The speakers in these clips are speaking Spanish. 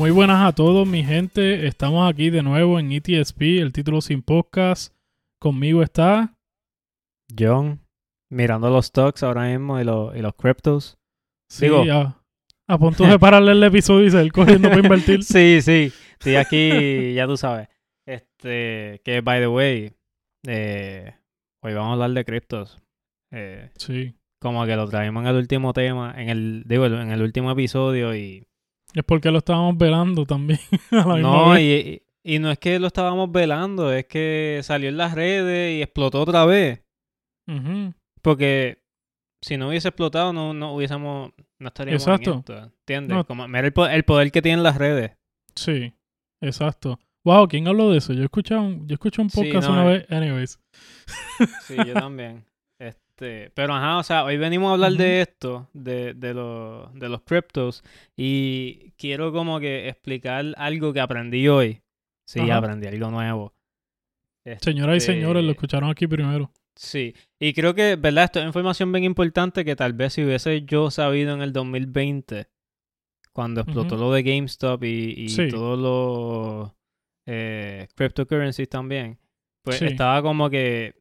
Muy buenas a todos, mi gente. Estamos aquí de nuevo en ETSP, el título sin podcast. Conmigo está John, mirando los stocks ahora mismo y, los, y los cryptos. Sí, Digo- a, a punto de pararle el episodio y seguir corriendo para invertir. Sí, sí. Estoy aquí, ya tú sabes. Este, que by the way, eh, hoy vamos a hablar de criptos. Eh, Sí. como que lo traímos en el último tema, en el, digo, en el último episodio y... Es porque lo estábamos velando también. a la misma No, y, y no es que lo estábamos velando, es que salió en las redes y explotó otra vez. Porque si no hubiese explotado, no, no hubiésemos, no estaríamos Exacto. en esto, ¿entiendes? No. Como, mira el, po- el poder que tienen las redes. Sí, exacto. Wow, ¿quién habló de eso? Yo escuché un, yo escuché un Sí, podcast no, una eh. vez. Anyways. Sí, yo también. Este, pero ajá, o sea, hoy venimos a hablar de esto, de, de, los de los criptos, y quiero como que explicar algo que aprendí hoy. Sí, Ajá. aprendí algo nuevo. Señoras y Este, señores, lo escucharon aquí primero. Sí, y creo que, ¿verdad? Esto es información bien importante que tal vez si hubiese yo sabido en el 2020, cuando explotó lo de GameStop y, y Sí. todos los eh, cryptocurrencies también, pues Sí. estaba como que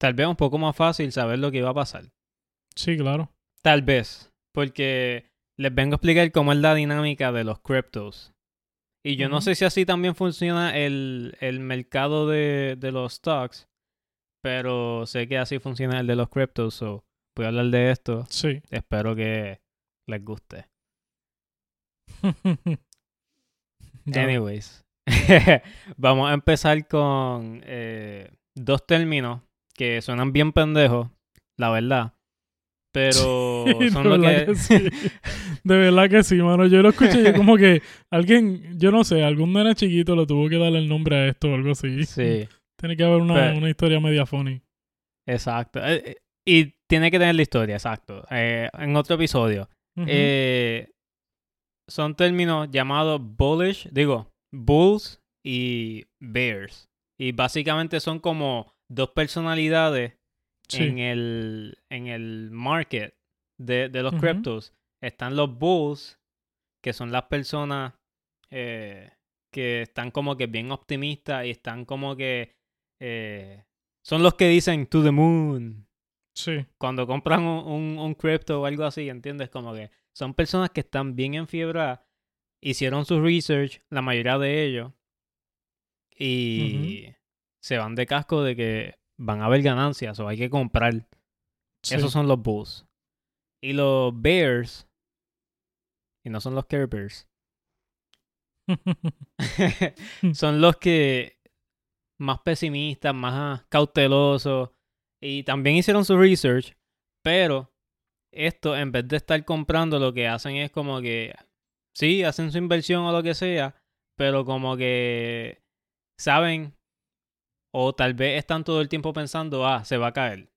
tal vez un poco más fácil saber lo que iba a pasar. Sí, claro. Tal vez, porque les vengo a explicar cómo es la dinámica de los cryptos. Y yo no sé si así también funciona el, el mercado de, de los stocks, pero sé que así funciona el de los cryptos, so voy a hablar de esto. Sí. Espero que les guste. Anyways, vamos a empezar con eh, dos términos que suenan bien pendejos, la verdad. Pero Sí, son de lo que... que sí. De verdad que sí, mano. Yo lo escuché yo como que alguien, yo no sé, algún nene chiquito le tuvo que darle el nombre a esto o algo así. sí. Tiene que haber una, Pero- una historia media funny. Exacto. Eh, eh, y tiene que tener la historia, exacto. Eh, en otro episodio. Eh, son términos llamados bullish, digo, bulls y bears. Y básicamente son como dos personalidades sí. en el, en el market de, de los Ujú. cryptos. Están los bulls, que son las personas eh, que están como que bien optimistas y están como que... eh, son los que dicen to the moon Sí. cuando compran un, un, un crypto o algo así, ¿entiendes? Como que son personas que están bien enfiebradas, hicieron su research, la mayoría de ellos, y se van de casco de que van a haber ganancias o hay que comprar. sí. Esos son los bulls. Y los bears, y no son los care bears, son los que más pesimistas, más cautelosos y también hicieron su research, pero esto en vez de estar comprando lo que hacen es como que sí, hacen su inversión o lo que sea, pero como que saben o tal vez están todo el tiempo pensando, ah, se va a caer.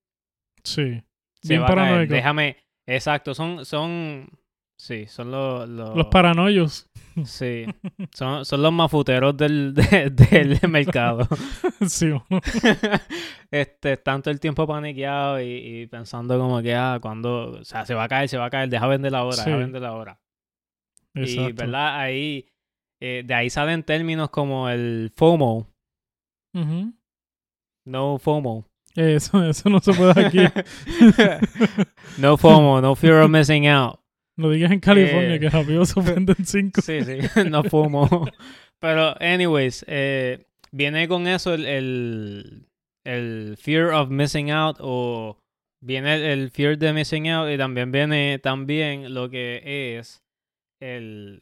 sí. Se Bien va a caer. paranoico. Déjame, exacto, son son sí, son los los, Los paranoios. Sí, son, son los mafuteros del, de- del mercado. sí. este, tanto el tiempo paniqueado y, y pensando como que, ah, cuando, o sea, se va a caer, se va a caer, deja vender ahora, Sí. deja vender ahora. Y, Exacto. ¿verdad? Ahí, eh, de ahí salen términos como el FOMO. No FOMO. Eso, eso no se puede aquí. no FOMO, no fear of missing out. Lo digas en California, Eh, que rápido se ofenden cinco. Sí, sí, no FOMO. Pero, anyways, eh, viene con eso el, el, el fear of missing out o viene el, el fear de missing out y también viene también lo que es el,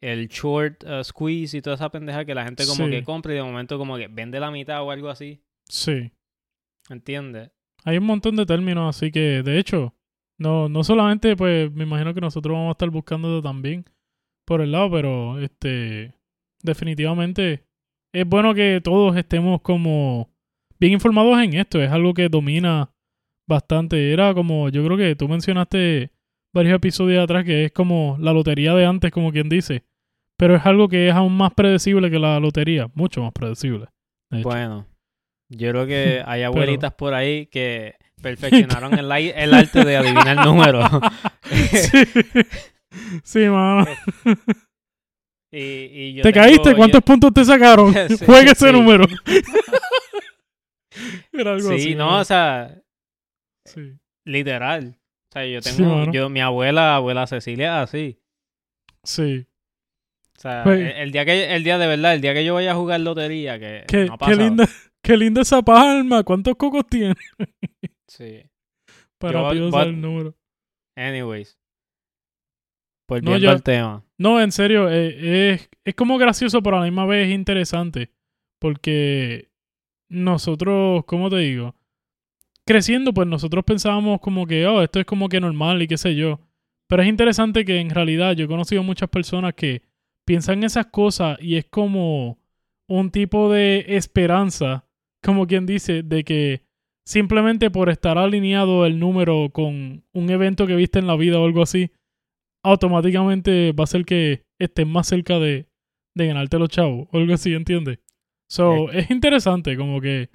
el short uh, squeeze y toda esa pendeja que la gente como Sí. que compra y de momento como que vende la mitad o algo así. Sí. ¿Entiendes? Hay un montón de términos, así que, de hecho, no, no solamente, pues, me imagino que nosotros vamos a estar buscando también por el lado, pero, este, definitivamente, es bueno que todos estemos como bien informados en esto, es algo que domina bastante. Era como, yo creo que tú mencionaste varios episodios atrás que es como la lotería de antes, como quien dice, pero es algo que es aún más predecible que la lotería, mucho más predecible. Bueno, yo creo que hay Pero- abuelitas por ahí que perfeccionaron el, el arte de adivinar números. Sí. Sí, mano. Y, y yo ¿Te tengo- caíste? yo- ¿Cuántos puntos te sacaron? Sí, Juega ese sí. número. Era algo Sí, así. no, o sea, Sí. literal. O sea, yo tengo, yo, mi abuela, abuela Cecilia, así. Sí. O sea, Pues- el, el día que, el día de verdad, el día que yo vaya a jugar lotería, que Qué, no ha qué pasado. linda, qué linda esa palma. ¿Cuántos cocos tiene? Sí. Para Yo- el número. Anyways. No, Volviendo yo- al tema. No, en serio, eh, es, es como gracioso, pero a la misma vez es interesante. Porque nosotros, ¿cómo te digo? Creciendo, pues nosotros pensábamos como que, oh, esto es como que normal y qué sé yo. Pero es interesante que en realidad yo he conocido muchas personas que piensan esas cosas y es como un tipo de esperanza, como quien dice, de que simplemente por estar alineado el número con un evento que viste en la vida o algo así, automáticamente va a ser que estés más cerca de, de ganarte los chavos o algo así, ¿entiendes? So, es interesante, como que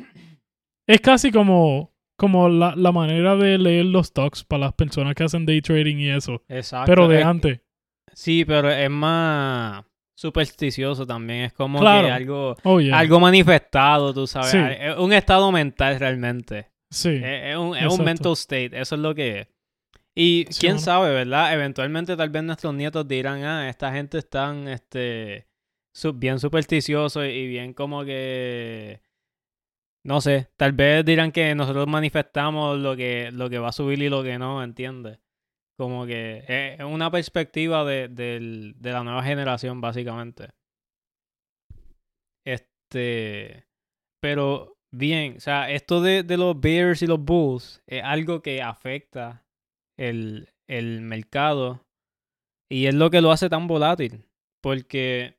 es casi como, como la, la manera de leer los stocks para las personas que hacen day trading y eso, Exacto. pero de es- antes. Sí, pero es más supersticioso también. Es como Claro. que algo, Oh, yeah. algo manifestado, tú sabes. Sí. Es un estado mental realmente. Sí, Es, es un, es un mental state. Eso es lo que es. Y Sí, quién sabe, ¿verdad? Eventualmente tal vez nuestros nietos dirán, ah, esta gente están este, bien supersticiosos y bien como que... No sé, tal vez dirán que nosotros manifestamos lo que, lo que va a subir y lo que no, ¿entiendes? Como que es una perspectiva de, de la nueva generación, básicamente. Este. Pero, bien, o sea, esto de, de los Bears y los Bulls es algo que afecta el, el mercado y es lo que lo hace tan volátil. Porque,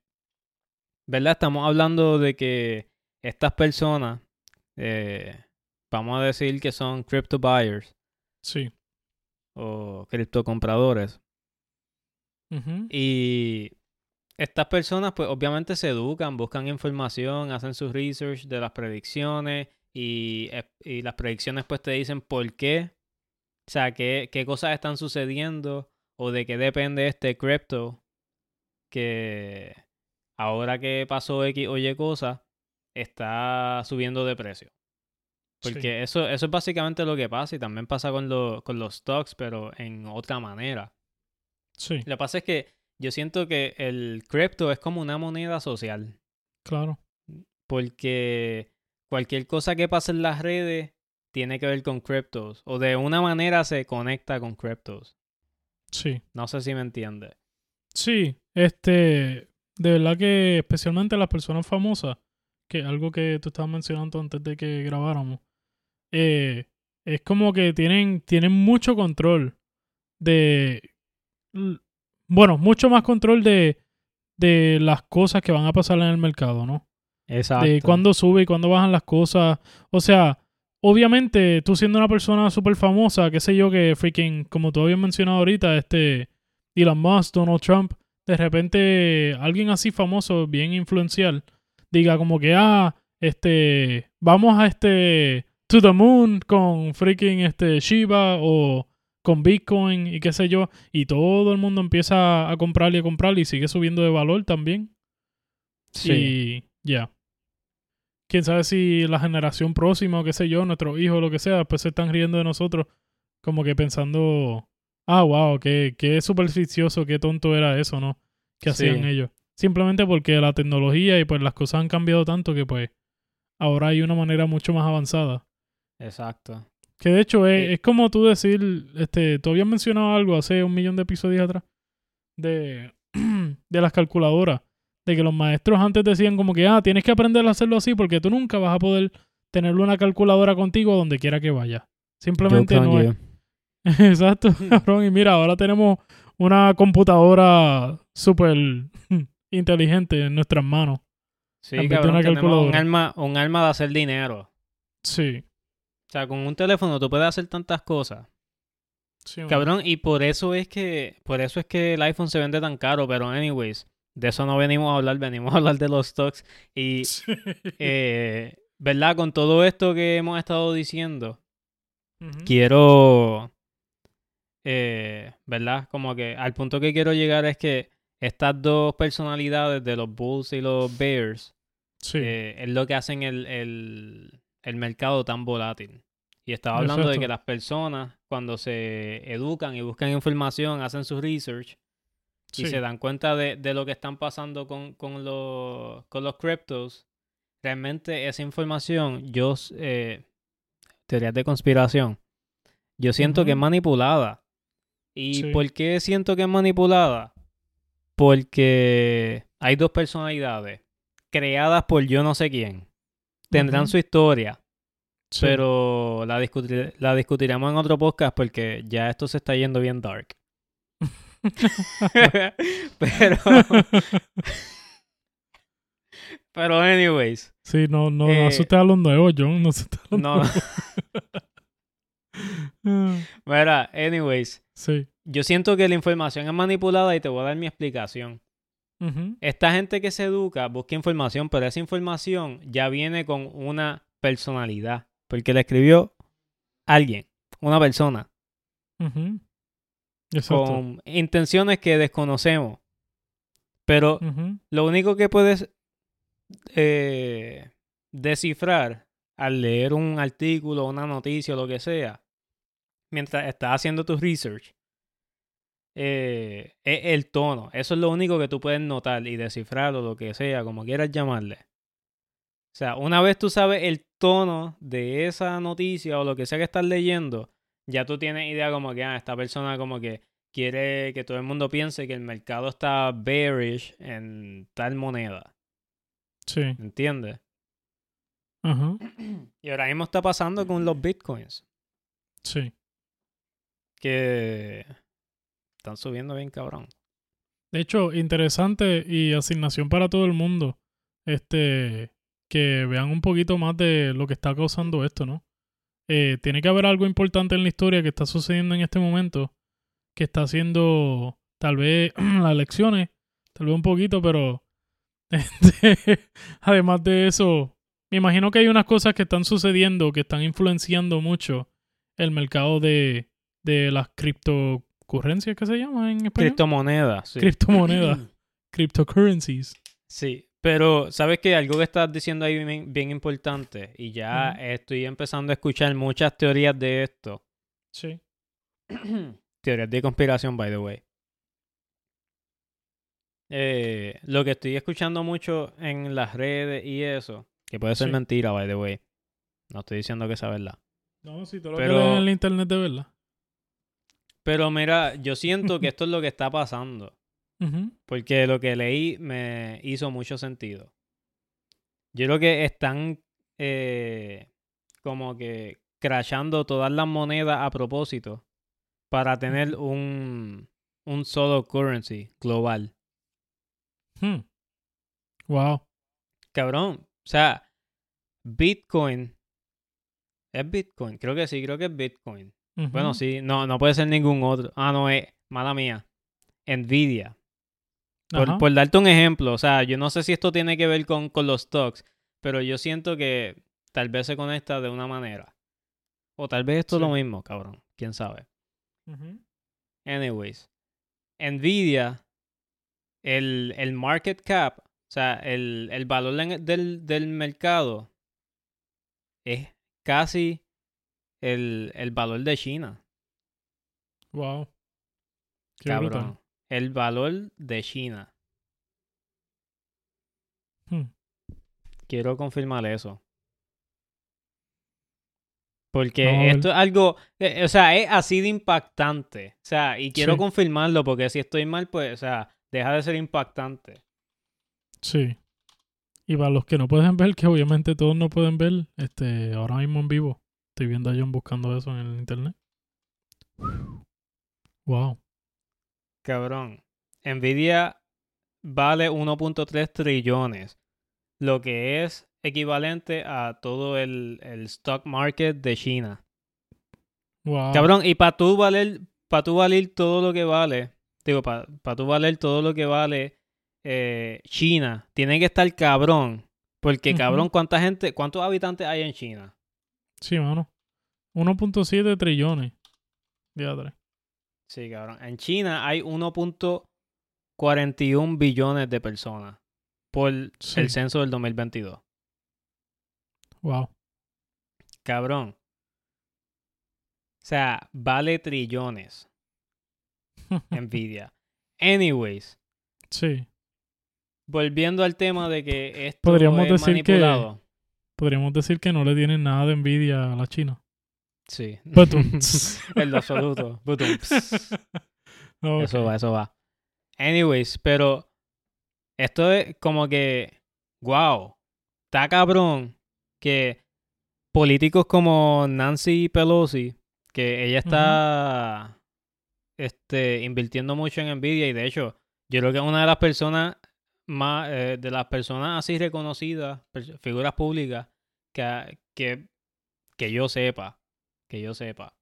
¿verdad? Estamos hablando de que estas personas, eh, vamos a decir que son crypto buyers sí. O criptocompradores. Ujú. Y estas personas, pues obviamente se educan, buscan información, hacen su research de las predicciones y, eh, y las predicciones pues te dicen por qué, o sea, qué, qué cosas están sucediendo o de qué depende este cripto que ahora que pasó X o Y cosa, está subiendo de precio. Porque Sí. eso, eso es básicamente lo que pasa y también pasa con, lo- con los stocks, pero en otra manera. Sí, Lo que pasa es que yo siento que el cripto es como una moneda social. claro. Porque cualquier cosa que pase en las redes tiene que ver con criptos. O de una manera se conecta con criptos. Sí. No sé si me entiende. Sí, este, de verdad que especialmente las personas famosas, que algo que tú estabas mencionando antes de que grabáramos, eh, es como que tienen, tienen mucho control de, bueno, mucho más control de, de las cosas que van a pasar en el mercado, ¿no? Exacto. de cuándo sube y cuándo bajan las cosas. O sea, obviamente, tú siendo una persona súper famosa, qué sé yo, que freaking, como tú habías mencionado ahorita, este Elon Musk, Donald Trump, de repente alguien así famoso, bien influencial, diga como que, ah, este, vamos a este, to the moon con freaking este Shiba o con Bitcoin y qué sé yo, y todo el mundo empieza a comprar y a comprar y sigue subiendo de valor también. Sí. Y ya. Quién sabe si la generación próxima o qué sé yo, nuestros hijos o lo que sea, pues se están riendo de nosotros, como que pensando, ah, wow, qué, qué supersticioso, qué tonto era eso, ¿no? Que Sí. hacían ellos. Simplemente porque la tecnología y pues las cosas han cambiado tanto que pues ahora hay una manera mucho más avanzada. Exacto. Que de hecho es, Eh. es como tú decir, este, tú habías mencionado algo hace un millón de episodios atrás de, de las calculadoras, de que los maestros antes decían como que, ah, tienes que aprender a hacerlo así porque tú nunca vas a poder tener una calculadora contigo donde quiera que vayas. Simplemente no es. Exacto, cabrón. Y mira, ahora tenemos una computadora súper inteligente en nuestras manos. Sí, cabrón, una tenemos un arma, un arma de hacer dinero. Sí. O sea, con un teléfono tú puedes hacer tantas cosas. sí. Cabrón, y por eso es que por eso es que el iPhone se vende tan caro, pero anyways, de eso no venimos a hablar, venimos a hablar de los stocks y Sí. eh, ¿verdad? Con todo esto que hemos estado diciendo, quiero eh, ¿verdad? Como que al punto que quiero llegar es que estas dos personalidades de los Bulls y los Bears Sí. eh, es lo que hacen el, el, el mercado tan volátil. Y estaba hablando de que las personas cuando se educan y buscan información, hacen su research y se dan cuenta de, de lo que están pasando con, con, los, con los criptos, realmente esa información, yo, eh, teorías de conspiración, yo siento que es manipulada. ¿Y Sí. por qué siento que es manipulada? Porque hay dos personalidades creadas por yo no sé quién. Tendrán su historia, Sí. pero la, discutir- la discutiremos en otro podcast porque ya esto se está yendo bien dark. pero, pero anyways, Sí, no, no, Eh, no asustes a los nuevos, John. No asustes a los no, nuevos. Mira, anyways, sí. yo siento que la información es manipulada y te voy a dar mi explicación. Esta gente que se educa busca información, pero esa información ya viene con una personalidad, porque la escribió alguien, una persona, con intenciones que desconocemos. Pero lo único que puedes eh, descifrar al leer un artículo, una noticia o lo que sea, mientras estás haciendo tu research, eh, es el tono. Eso es lo único que tú puedes notar y descifrar o lo que sea, como quieras llamarle. O sea, una vez tú sabes el tono de esa noticia o lo que sea que estás leyendo, ya tú tienes idea como que ah, esta persona como que quiere que todo el mundo piense que el mercado está bearish en tal moneda. Sí. ¿Entiendes? Ajá. Y ahora mismo está pasando con los bitcoins, Sí. que están subiendo bien cabrón. De hecho, interesante y asignación para todo el mundo. Este, que vean un poquito más de lo que está causando esto, ¿no? Eh, tiene que haber algo importante en la historia que está sucediendo en este momento, que está haciendo tal vez las elecciones, tal vez un poquito, pero este, además de eso, me imagino que hay unas cosas que están sucediendo que están influenciando mucho el mercado de, de las criptocurrencias, ¿qué se llama en español? Criptomonedas, sí. Criptomonedas. Cryptocurrencies. Sí, pero sabes que algo que estás diciendo ahí bien, bien importante, y ya estoy empezando a escuchar muchas teorías de esto. Sí. teorías de conspiración, by the way. Eh, lo que estoy escuchando mucho en las redes y eso, que puede ser Sí. mentira, by the way. No estoy diciendo que sea verdad. No, si todo lo Pero- que en el internet de verdad. Pero mira, yo siento que esto es lo que está pasando. Porque lo que leí me hizo mucho sentido. Yo creo que están eh, como que crashando todas las monedas a propósito para tener un, un solo currency global. Hmm. Wow. Cabrón. O sea, Bitcoin. ¿Es Bitcoin? Creo que sí, creo que es Bitcoin. Bueno, sí, no, no puede ser ningún otro. Ah, no, es mala mía. Nvidia. Por, por darte un ejemplo, o sea, yo no sé si esto tiene que ver con, con los stocks, pero yo siento que tal vez se conecta de una manera. O tal vez esto es lo mismo, cabrón. Quién sabe. Anyways, Nvidia, el, el market cap, o sea, el, el valor del, del mercado es casi el, el valor de China. Wow. Qué cabrón. brutal. El valor de China. Hmm. Quiero confirmar eso. Porque esto es algo, eh, o sea, es así de impactante. O sea, y quiero Sí. confirmarlo porque si estoy mal, pues, o sea, deja de ser impactante. Sí. Y para los que no pueden ver, que obviamente todos no pueden ver, este, ahora mismo en vivo, estoy viendo a John buscando eso en el internet. Wow. Cabrón. Nvidia vale 1.3 trillones, lo que es equivalente a todo el, el stock market de China. Wow. Cabrón, y para tú valer, para tú valer todo lo que vale, digo, para tú valer todo lo que vale eh, China, tiene que estar cabrón. Porque, cabrón, ¿cuánta gente, cuántos habitantes hay en China? Sí, mano. 1.7 trillones. Diadre. Sí, cabrón. En China hay 1.41 billones de personas por Sí. el censo del 2022. Wow. Cabrón. O sea, vale trillones. Nvidia. Anyways, sí. volviendo al tema de que esto Podríamos es decir que- manipulado. Podríamos decir que no le tienen nada de envidia a la China. Sí. En lo absoluto. Butum. Ok. Eso va, eso va. Anyways, pero esto es como que, wow, está cabrón que políticos como Nancy Pelosi, que ella está este, invirtiendo mucho en Nvidia y de hecho, yo creo que es una de las personas más, eh, de las personas así reconocidas, figuras públicas, que, que, que yo sepa, que yo sepa,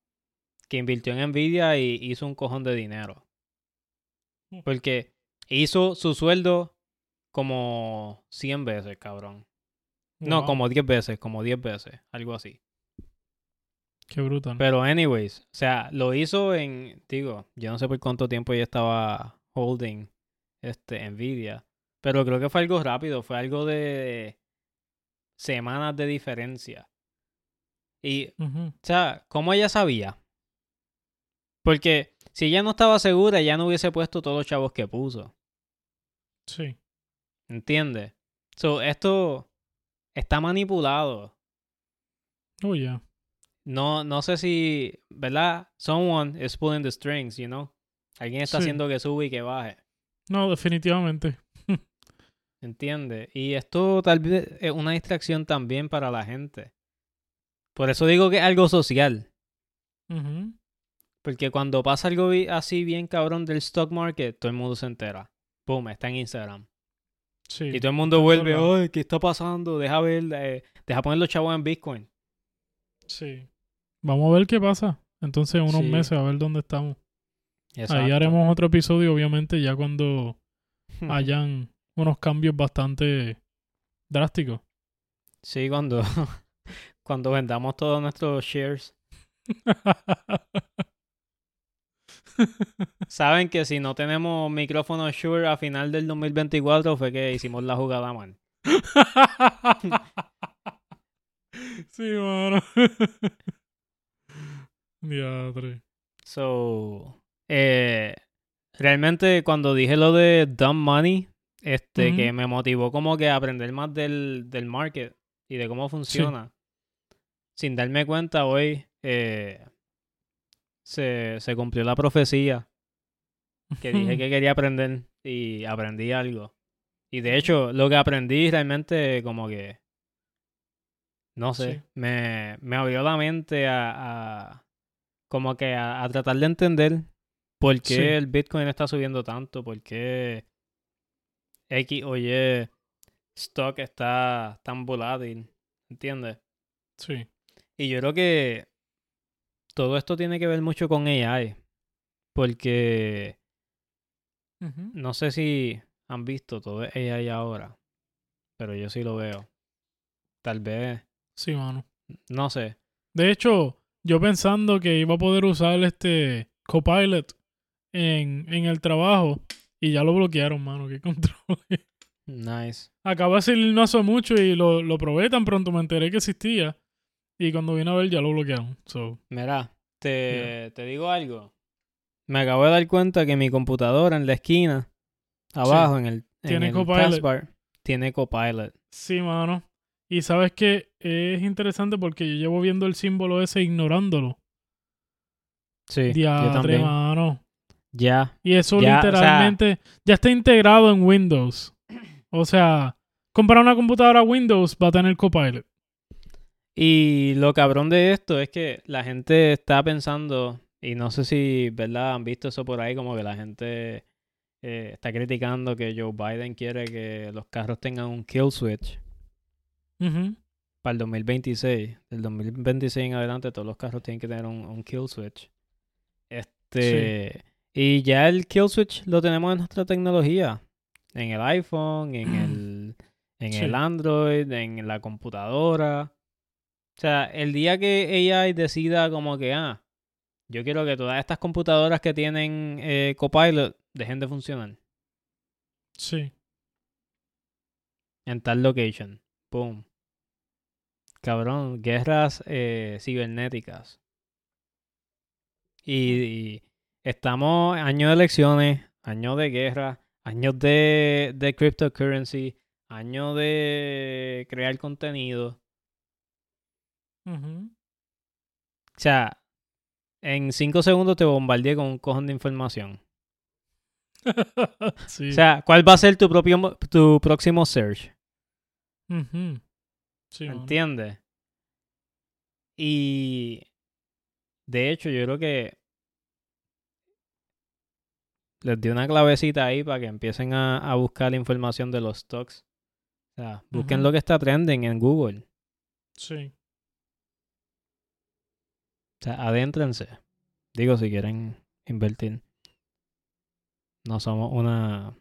que invirtió en Nvidia y hizo un cojón de dinero. Porque hizo su sueldo como 100 veces, cabrón. No, Wow, como 10 veces, como 10 veces, algo así. Qué brutal. Pero anyways, o sea, lo hizo en, digo, yo no sé por cuánto tiempo ella estaba holding este Nvidia, pero creo que fue algo rápido, fue algo de semanas de diferencia. Y, o sea, ¿cómo ella sabía? Porque si ella no estaba segura, ya no hubiese puesto todos los chavos que puso. Sí. ¿Entiendes? So, esto está manipulado. Oh, yeah. No, no sé si, ¿verdad? Someone is pulling the strings, you know? Alguien está Sí. haciendo que sube y que baje. No, definitivamente. ¿Entiendes? Y esto tal vez es una distracción también para la gente. Por eso digo que es algo social. Porque cuando pasa algo así bien cabrón del stock market, todo el mundo se entera. Boom, está en Instagram. Sí. Y todo el mundo vuelve, lados. ¡ay, qué está pasando! Deja ver, eh, deja poner los chavos en Bitcoin. Sí. Vamos a ver qué pasa. Entonces, en unos Sí. meses, a ver dónde estamos. Ahí haremos otro episodio, obviamente, ya cuando hayan unos cambios bastante drásticos. Sí, cuando, cuando vendamos todos nuestros shares. Saben que si no tenemos micrófono Shure a final del 2024 fue que hicimos la jugada mal. sí, mano. Diadre. So, eh, realmente cuando dije lo de dumb money, este, que me motivó como que a aprender más del, del market y de cómo funciona. Sin darme cuenta hoy, eh, se, se cumplió la profecía que dije que quería aprender y aprendí algo. Y de hecho, lo que aprendí realmente como que, no sé, Sí. me, me abrió la mente a, a- como que a, a tratar de entender por qué Sí. el Bitcoin está subiendo tanto, por qué X o Y stock está tan volátil, ¿entiendes? Sí. Y yo creo que todo esto tiene que ver mucho con AI, porque no sé si han visto todo es AI ahora, pero yo sí lo veo. Tal vez, Sí, mano. no sé. De hecho, yo pensando que iba a poder usar este Copilot en, en el trabajo y ya lo bloquearon, mano. Qué control. Nice. Acaba de salir no hace mucho y lo, lo probé tan pronto me enteré que existía. Y cuando vine a ver ya lo bloquearon. So, Mira, te, te digo algo. Me acabo de dar cuenta que mi computadora en la esquina, abajo en el, en Tiene el taskbar, tiene Copilot. sí, mano. Y sabes que es interesante porque yo llevo viendo el símbolo ese ignorándolo. Sí, yo Diadre, también. mano. Ya. Y eso Ya, o sea- literalmente ya está integrado en Windows. O sea, comprar una computadora Windows va a tener Copilot. Y lo cabrón de esto es que la gente está pensando, y no sé si, ¿verdad? Han visto eso por ahí, como que la gente eh, está criticando que Joe Biden quiere que los carros tengan un kill switch Ujú. para el 2026. Del 2026 en adelante todos los carros tienen que tener un, un kill switch. Este, y ya el kill switch lo tenemos en nuestra tecnología, en el iPhone, en el, en Sí. el Android, en la computadora. O sea, el día que AI decida como que, ah, Yo quiero que todas estas computadoras que tienen eh, Copilot dejen de funcionar. Sí. En tal location. Boom. Cabrón, guerras eh, cibernéticas. Y, y estamos años de elecciones, años de guerra, años de, de cryptocurrency, años de crear contenido. O sea, en cinco segundos te bombardeé con un cojón de información. sí. O sea, ¿cuál va a ser tu propio tu próximo search? Sí, mano. ¿Entiendes? Y de hecho, yo creo que les di una clavecita ahí para que empiecen a, a buscar la información de los stocks. O sea, busquen lo que está trending en Google. Sí. O sea, adéntrense. Digo, si quieren invertir. No somos una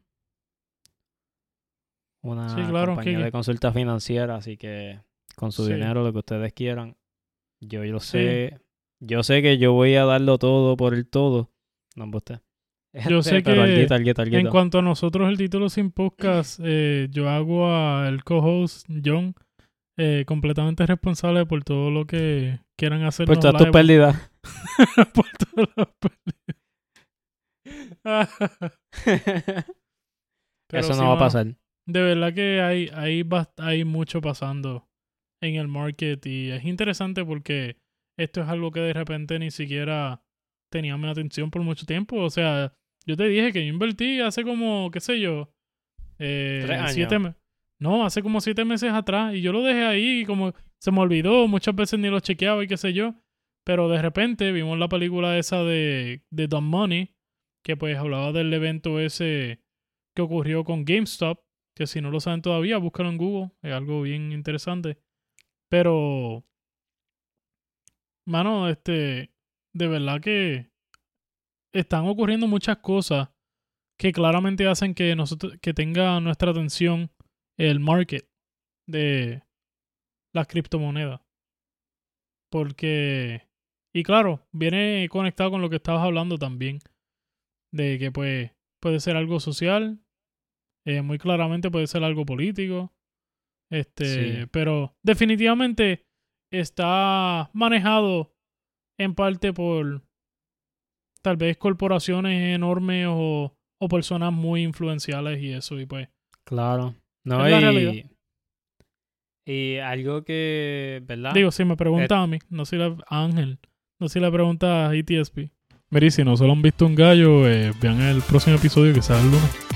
una Sí, claro, compañía que- de consulta financiera, así que con su Sí. dinero lo que ustedes quieran. Yo yo sé, yo sé que yo voy a darlo todo por el todo. No usted. Yo sé pero que alguito, alguito, alguito. En cuanto a nosotros, el título sin podcast, eh, yo hago al co-host John eh, completamente responsable por todo lo que quieran hacer. por todas tus pérdidas. por todas las pérdidas. Eso no va a pasar. De verdad que hay, hay, hay mucho pasando en el market y es interesante porque esto es algo que de repente ni siquiera tenía mi atención por mucho tiempo. O sea, yo te dije que yo invertí hace como, qué sé yo, eh, Tres años. siete me- No, hace como siete meses atrás y yo lo dejé ahí y como se me olvidó, muchas veces ni lo chequeaba y qué sé yo. Pero de repente vimos la película esa de, de Dumb Money, que pues hablaba del evento ese que ocurrió con GameStop, que si no lo saben todavía, búscalo en Google, es algo bien interesante. Pero, mano, este, de verdad que están ocurriendo muchas cosas que claramente hacen que nosotros, que tenga nuestra atención el market de las criptomonedas. Porque, y claro, viene conectado con lo que estabas hablando también, de que pues puede ser algo social, eh, muy claramente puede ser algo político, este, Sí. pero definitivamente está manejado en parte por tal vez corporaciones enormes o, o personas muy influenciales y eso, y pues Claro. No, la y, y algo que, ¿verdad? Digo, si me preguntas a mí, no si la a Ángel, no si le preguntas a ETSP. Mira, y si no solo han visto un gallo, eh, vean el próximo episodio que sale el lunes.